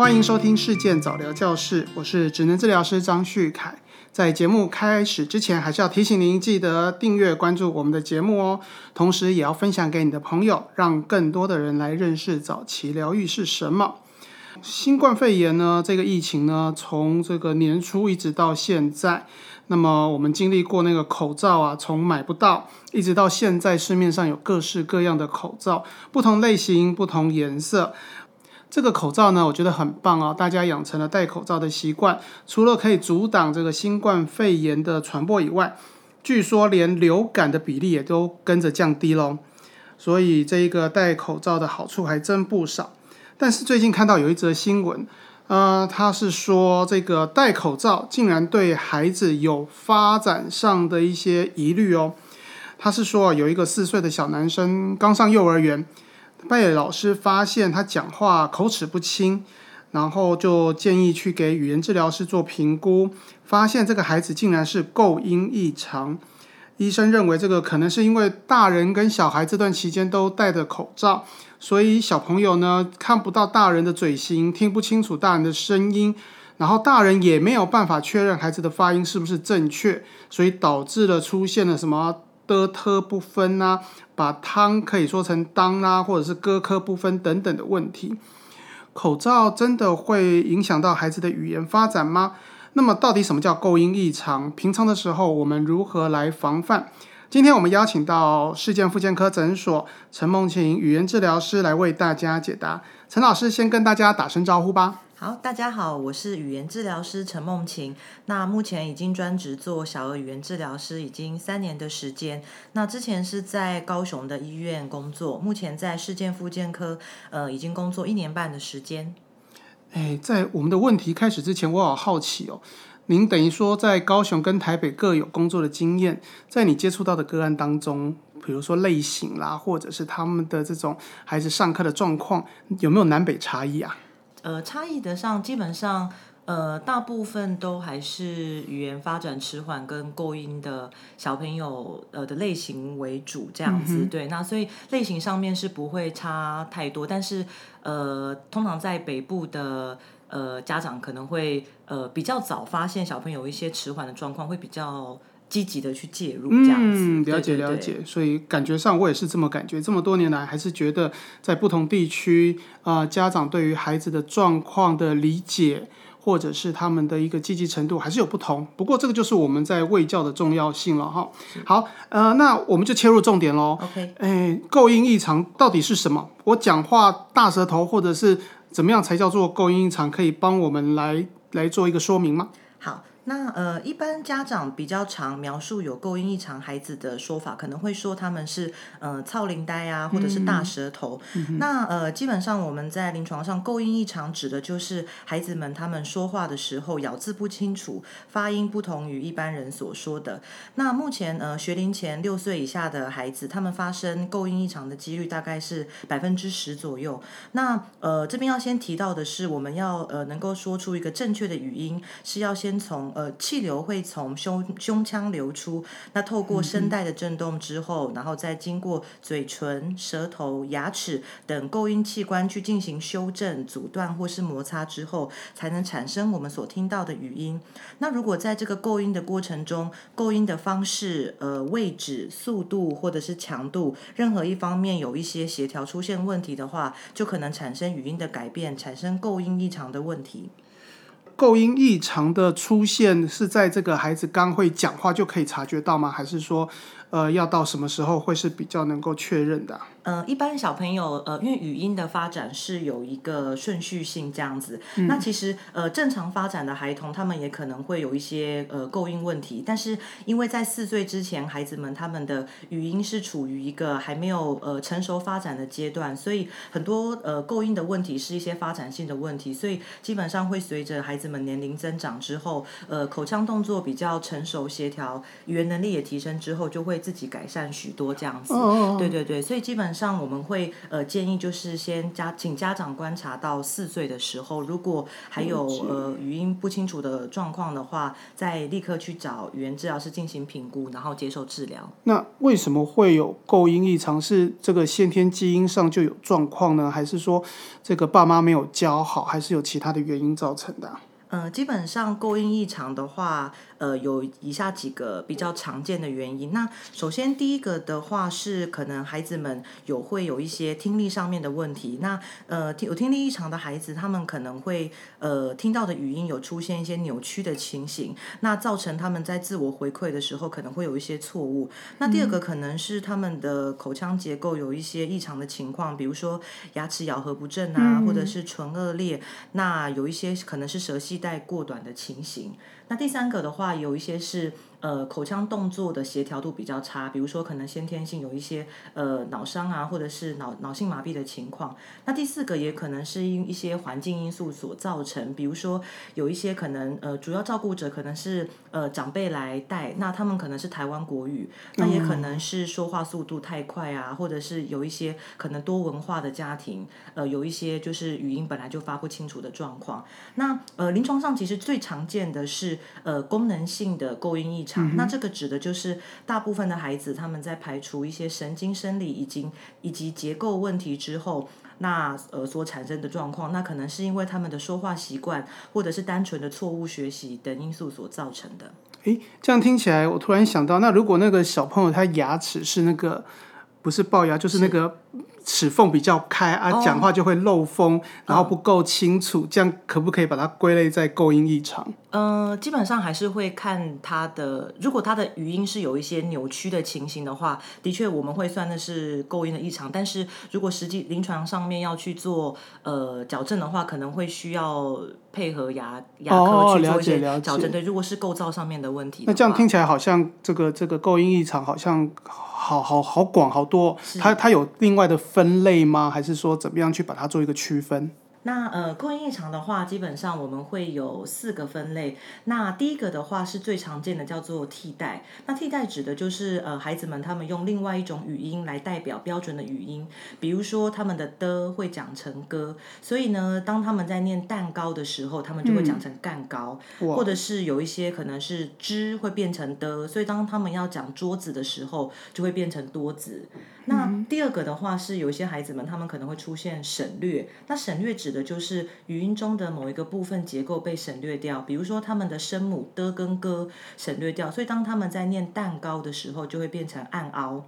欢迎收听事件早疗教室，我是职能治疗师张旭凯。在节目开始之前，还是要提醒您记得订阅关注我们的节目哦，同时也要分享给你的朋友，让更多的人来认识早期疗愈是什么。新冠肺炎呢，这个疫情呢，从这个年初一直到现在，那么我们经历过那个口罩啊，从买不到，一直到现在市面上有各式各样的口罩，不同类型、不同颜色。这个口罩呢，我觉得很棒哦，大家养成了戴口罩的习惯，除了可以阻挡这个新冠肺炎的传播以外，据说连流感的比例也都跟着降低喽。所以这一个戴口罩的好处还真不少。但是最近看到有一则新闻，呃，他是说这个戴口罩竟然对孩子有发展上的一些疑虑哦。他是说有一个四岁的小男生刚上幼儿园。被老师发现他讲话口齿不清，然后就建议去给语言治疗师做评估，发现这个孩子竟然是构音异常。医生认为这个可能是因为大人跟小孩这段期间都戴着口罩，所以小朋友呢看不到大人的嘴型，听不清楚大人的声音，然后大人也没有办法确认孩子的发音是不是正确，所以导致了出现了什么？的特不分啊，把汤可以说成当啦，或者是歌科不分等等的问题。口罩真的会影响到孩子的语言发展吗？那么到底什么叫构音异常？平常的时候我们如何来防范？今天我们邀请到世健复健科诊所陈梦晴语言治疗师来为大家解答。陈老师先跟大家打声招呼吧。好，大家好，我是语言治疗师陈梦晴。那目前已经专职做小儿语言治疗师，已经三年的时间。那之前是在高雄的医院工作，目前在世健复健科，呃，已经工作一年半的时间。哎，在我们的问题开始之前，我好好奇哦。您等于说在高雄跟台北各有工作的经验，在你接触到的个案当中，比如说类型啦，或者是他们的这种孩子上课的状况，有没有南北差异啊？呃，差异的上，基本上，呃，大部分都还是语言发展迟缓跟构音的小朋友，呃的类型为主，这样子。对，那所以类型上面是不会差太多，但是，呃，通常在北部的呃家长可能会呃比较早发现小朋友一些迟缓的状况，会比较。积极的去介入，这样子了解了解，所以感觉上我也是这么感觉。这么多年来，还是觉得在不同地区啊，家长对于孩子的状况的理解，或者是他们的一个积极程度，还是有不同。不过这个就是我们在卫教的重要性了哈。好，呃，那我们就切入重点喽。OK，哎，构音异常到底是什么？我讲话大舌头，或者是怎么样才叫做构音异常？可以帮我们来来做一个说明吗？好。那呃，一般家长比较常描述有构音异常孩子的说法，可能会说他们是呃操灵呆啊，或者是大舌头。那呃，基本上我们在临床上，构音异常指的就是孩子们他们说话的时候咬字不清楚，发音不同于一般人所说的。那目前呃，学龄前六岁以下的孩子，他们发生构音异常的几率大概是百分之十左右。那呃，这边要先提到的是，我们要呃能够说出一个正确的语音，是要先从呃，气流会从胸胸腔流出，那透过声带的震动之后，然后再经过嘴唇、舌头、牙齿等构音器官去进行修正、阻断或是摩擦之后，才能产生我们所听到的语音。那如果在这个构音的过程中，构音的方式、呃位置、速度或者是强度，任何一方面有一些协调出现问题的话，就可能产生语音的改变，产生构音异常的问题。构音异常的出现是在这个孩子刚会讲话就可以察觉到吗？还是说，呃，要到什么时候会是比较能够确认的？呃，一般小朋友，呃，因为语音的发展是有一个顺序性这样子。那其实，呃，正常发展的孩童，他们也可能会有一些呃构音问题。但是，因为在四岁之前，孩子们他们的语音是处于一个还没有呃成熟发展的阶段，所以很多呃构音的问题是一些发展性的问题。所以基本上会随着孩子们年龄增长之后，呃，口腔动作比较成熟协调，语言能力也提升之后，就会自己改善许多这样子。对对对，所以基本。上我们会呃建议就是先家请家长观察到四岁的时候，如果还有呃语音不清楚的状况的话，再立刻去找语言治疗师进行评估，然后接受治疗。那为什么会有构音异常？是这个先天基因上就有状况呢，还是说这个爸妈没有教好，还是有其他的原因造成的？呃，基本上构音异常的话。呃，有以下几个比较常见的原因。那首先第一个的话是，可能孩子们有会有一些听力上面的问题。那呃，有听力异常的孩子，他们可能会呃听到的语音有出现一些扭曲的情形，那造成他们在自我回馈的时候可能会有一些错误。那第二个可能是他们的口腔结构有一些异常的情况，比如说牙齿咬合不正啊，或者是唇腭裂，那有一些可能是舌系待过短的情形。那第三个的话，有一些是。呃，口腔动作的协调度比较差，比如说可能先天性有一些呃脑伤啊，或者是脑脑性麻痹的情况。那第四个也可能是因一些环境因素所造成，比如说有一些可能呃主要照顾者可能是呃长辈来带，那他们可能是台湾国语，那也可能是说话速度太快啊，或者是有一些可能多文化的家庭，呃有一些就是语音本来就发不清楚的状况。那呃临床上其实最常见的是呃功能性的构音异。那这个指的就是大部分的孩子，他们在排除一些神经生理以及以及结构问题之后，那呃所产生的状况，那可能是因为他们的说话习惯，或者是单纯的错误学习等因素所造成的。诶，这样听起来，我突然想到，那如果那个小朋友他牙齿是那个不是龅牙，就是那个。齿缝比较开啊，讲话就会漏风，然后不够清楚，这样可不可以把它归类在构音异常？呃，基本上还是会看他的，如果他的语音是有一些扭曲的情形的话，的确我们会算的是构音的异常。但是如果实际临床上面要去做呃矫正的话，可能会需要配合牙牙科去做一些矫正。对，如果是构造上面的问题，那这样听起来好像这个这个构音异常好像。好好好广好多，它它有另外的分类吗？还是说怎么样去把它做一个区分？那呃，构音异常的话，基本上我们会有四个分类。那第一个的话是最常见的，叫做替代。那替代指的就是呃，孩子们他们用另外一种语音来代表标准的语音，比如说他们的的会讲成歌，所以呢，当他们在念蛋糕的时候，他们就会讲成蛋糕，或者是有一些可能是之会变成的，所以当他们要讲桌子的时候，就会变成多子。那第二个的话是有一些孩子们他们可能会出现省略，那省略指。指的就是语音中的某一个部分结构被省略掉，比如说他们的声母的跟歌省略掉，所以当他们在念蛋糕的时候，就会变成暗凹。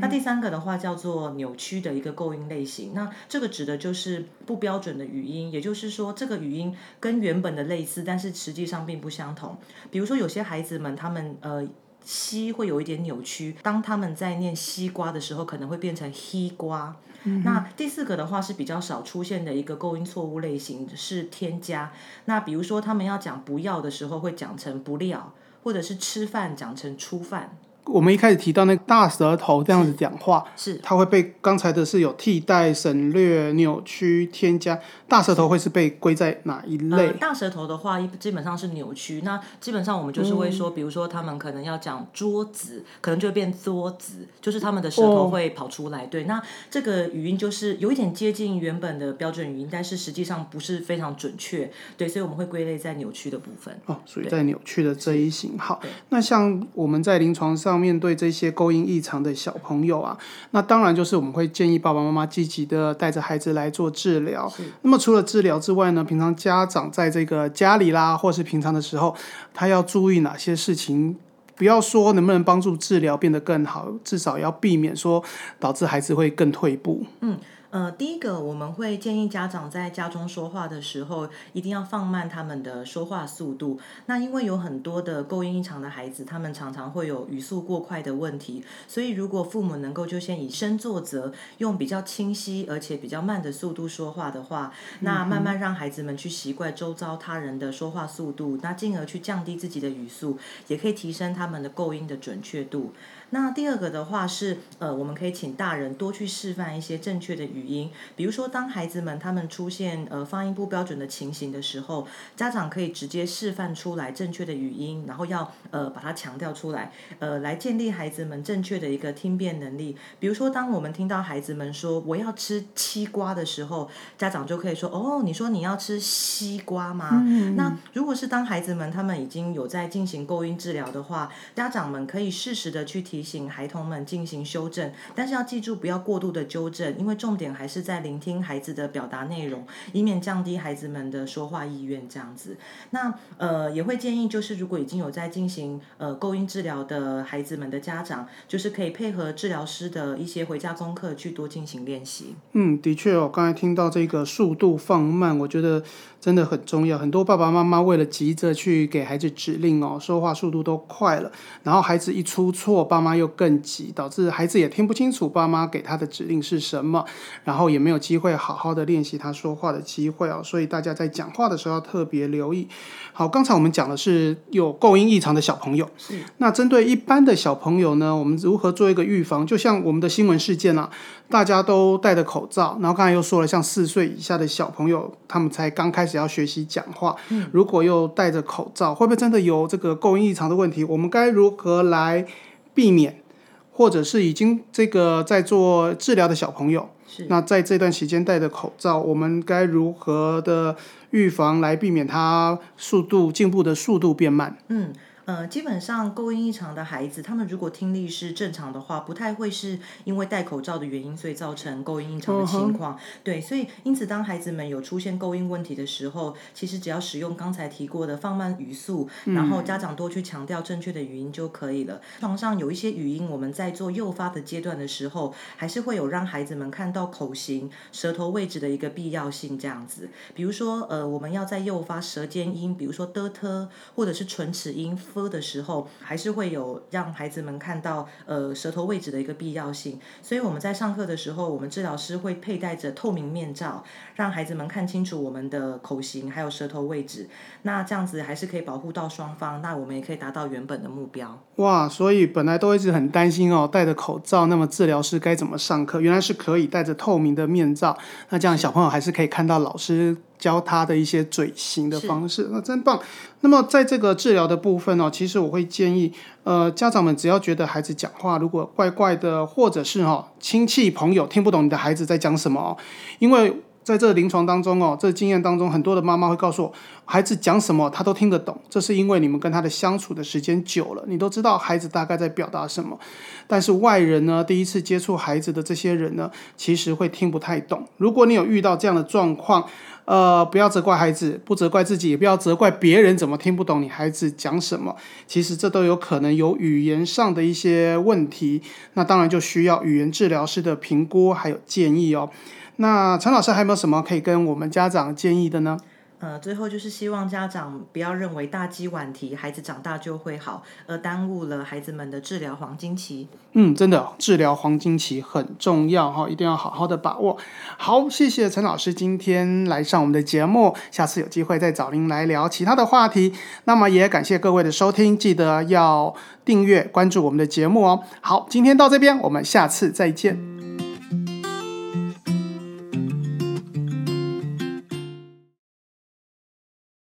那第三个的话叫做扭曲的一个构音类型，那这个指的就是不标准的语音，也就是说这个语音跟原本的类似，但是实际上并不相同。比如说有些孩子们他们呃西会有一点扭曲，当他们在念西瓜的时候，可能会变成西瓜。那第四个的话是比较少出现的一个构音错误类型，是添加。那比如说他们要讲不要的时候，会讲成不料，或者是吃饭讲成出饭。我们一开始提到那个大舌头这样子讲话，是它会被刚才的是有替代、省略、扭曲、添加。大舌头会是被归在哪一类？大舌头的话，一基本上是扭曲。那基本上我们就是会说，比如说他们可能要讲桌子，可能就会变桌子，就是他们的舌头会跑出来。对，那这个语音就是有一点接近原本的标准语音，但是实际上不是非常准确。对，所以我们会归类在扭曲的部分。哦，属于在扭曲的这一型。好，那像我们在临床上面对这些勾音异常的小朋友啊，那当然就是我们会建议爸爸妈妈积极的带着孩子来做治疗。那么除了治疗之外呢，平常家长在这个家里啦，或是平常的时候，他要注意哪些事情？不要说能不能帮助治疗变得更好，至少要避免说导致孩子会更退步。嗯。呃，第一个我们会建议家长在家中说话的时候，一定要放慢他们的说话速度。那因为有很多的构音异常的孩子，他们常常会有语速过快的问题，所以如果父母能够就先以身作则，用比较清晰而且比较慢的速度说话的话，那慢慢让孩子们去习惯周遭他人的说话速度，那进而去降低自己的语速，也可以提升他们的构音的准确度。那第二个的话是，呃，我们可以请大人多去示范一些正确的语音，比如说当孩子们他们出现呃发音不标准的情形的时候，家长可以直接示范出来正确的语音，然后要呃把它强调出来，呃，来建立孩子们正确的一个听辨能力。比如说，当我们听到孩子们说我要吃西瓜的时候，家长就可以说哦，你说你要吃西瓜吗？那如果是当孩子们他们已经有在进行构音治疗的话，家长们可以适时的去提提醒孩童们进行修正，但是要记住不要过度的纠正，因为重点还是在聆听孩子的表达内容，以免降低孩子们的说话意愿。这样子，那呃也会建议就是如果已经有在进行呃构音治疗的孩子们的家长，就是可以配合治疗师的一些回家功课去多进行练习。嗯，的确哦，刚才听到这个速度放慢，我觉得真的很重要。很多爸爸妈妈为了急着去给孩子指令哦，说话速度都快了，然后孩子一出错，爸妈又更急，导致孩子也听不清楚爸妈给他的指令是什么，然后也没有机会好好的练习他说话的机会哦。所以大家在讲话的时候要特别留意。好，刚才我们讲的是有构音异常的小朋友，那针对一般的小朋友呢，我们如何做一个预防？就像我们的新闻事件啊，大家都戴着口罩，然后刚才又说了，像四岁以下的小朋友，他们才刚开始要学习讲话，如果又戴着口罩，会不会真的有这个构音异常的问题？我们该如何来避免？或者是已经这个在做治疗的小朋友，是那在这段时间戴着口罩，我们该如何的预防来避免他速度进步的速度变慢？嗯。呃，基本上构音异常的孩子，他们如果听力是正常的话，不太会是因为戴口罩的原因，所以造成构音异常的情况。对，所以因此，当孩子们有出现构音问题的时候，其实只要使用刚才提过的放慢语速，然后家长多去强调正确的语音就可以了。床上有一些语音，我们在做诱发的阶段的时候，还是会有让孩子们看到口型、舌头位置的一个必要性。这样子，比如说，呃，我们要在诱发舌尖音，比如说的、特，或者是唇齿音。分的时候，还是会有让孩子们看到呃舌头位置的一个必要性，所以我们在上课的时候，我们治疗师会佩戴着透明面罩，让孩子们看清楚我们的口型还有舌头位置。那这样子还是可以保护到双方，那我们也可以达到原本的目标。哇，所以本来都一直很担心哦，戴着口罩，那么治疗师该怎么上课？原来是可以戴着透明的面罩，那这样小朋友还是可以看到老师。教他的一些嘴型的方式，那真棒。那么在这个治疗的部分呢，其实我会建议，呃，家长们只要觉得孩子讲话如果怪怪的，或者是哈亲戚朋友听不懂你的孩子在讲什么哦，因为。在这临床当中哦，这经验当中，很多的妈妈会告诉我，孩子讲什么他都听得懂，这是因为你们跟他的相处的时间久了，你都知道孩子大概在表达什么。但是外人呢，第一次接触孩子的这些人呢，其实会听不太懂。如果你有遇到这样的状况，呃，不要责怪孩子，不责怪自己，也不要责怪别人怎么听不懂你孩子讲什么。其实这都有可能有语言上的一些问题，那当然就需要语言治疗师的评估还有建议哦。那陈老师还有没有什么可以跟我们家长建议的呢？呃，最后就是希望家长不要认为大鸡晚提，孩子长大就会好，而耽误了孩子们的治疗黄金期。嗯，真的，治疗黄金期很重要哈，一定要好好的把握。好，谢谢陈老师今天来上我们的节目，下次有机会再找您来聊其他的话题。那么也感谢各位的收听，记得要订阅关注我们的节目哦。好，今天到这边，我们下次再见。